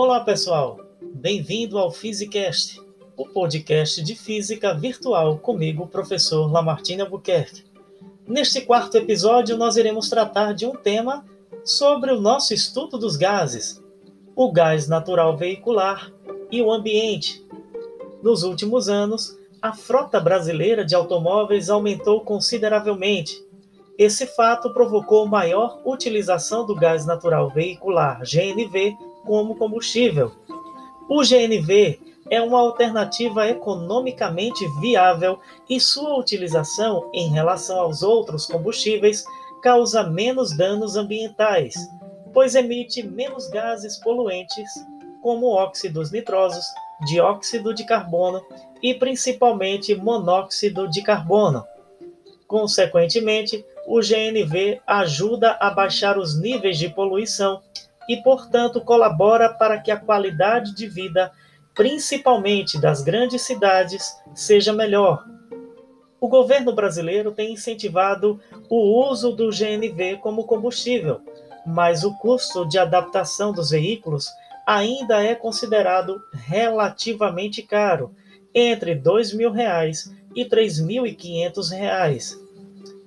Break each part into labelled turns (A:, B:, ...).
A: Olá, pessoal. Bem-vindo ao Physicast, o podcast de física virtual comigo, professor Lamartine Albuquerque. Neste quarto episódio, nós iremos tratar de um tema sobre o nosso estudo dos gases, o gás natural veicular e o ambiente. Nos últimos anos, a frota brasileira de automóveis aumentou consideravelmente. Esse fato provocou maior utilização do gás natural veicular, GNV, como combustível. O GNV é uma alternativa economicamente viável e sua utilização em relação aos outros combustíveis causa menos danos ambientais, pois emite menos gases poluentes, como óxidos nitrosos, dióxido de carbono e principalmente monóxido de carbono. Consequentemente, o GNV ajuda a baixar os níveis de poluição e, portanto, colabora para que a qualidade de vida, principalmente das grandes cidades, seja melhor. O governo brasileiro tem incentivado o uso do GNV como combustível, mas o custo de adaptação dos veículos ainda é considerado relativamente caro, entre R$ 2.000 e R$ 3.500.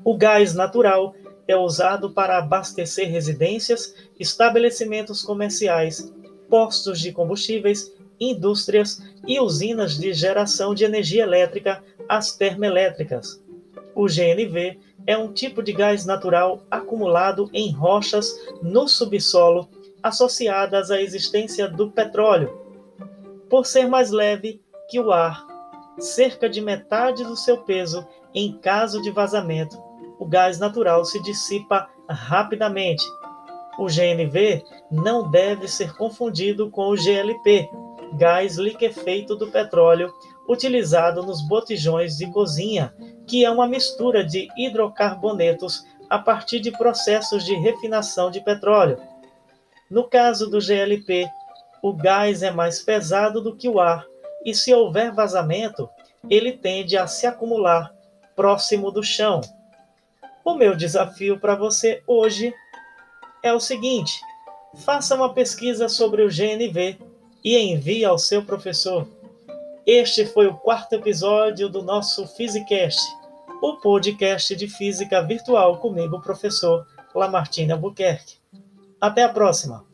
A: O gás natural é usado para abastecer residências, estabelecimentos comerciais, postos de combustíveis, indústrias e usinas de geração de energia elétrica, as termoelétricas. O GNV é um tipo de gás natural acumulado em rochas no subsolo associadas à existência do petróleo. Por ser mais leve que o ar, cerca de metade do seu peso em caso de vazamento, o gás natural se dissipa rapidamente. O GNV não deve ser confundido com o GLP, gás liquefeito do petróleo utilizado nos botijões de cozinha, que é uma mistura de hidrocarbonetos a partir de processos de refinação de petróleo. No caso do GLP, o gás é mais pesado do que o ar, e se houver vazamento, ele tende a se acumular próximo do chão. O meu desafio para você hoje é o seguinte: faça uma pesquisa sobre o GNV e envie ao seu professor. Este foi o quarto episódio do nosso Physicast, o podcast de física virtual comigo, professor Lamartine Albuquerque. Até a próxima!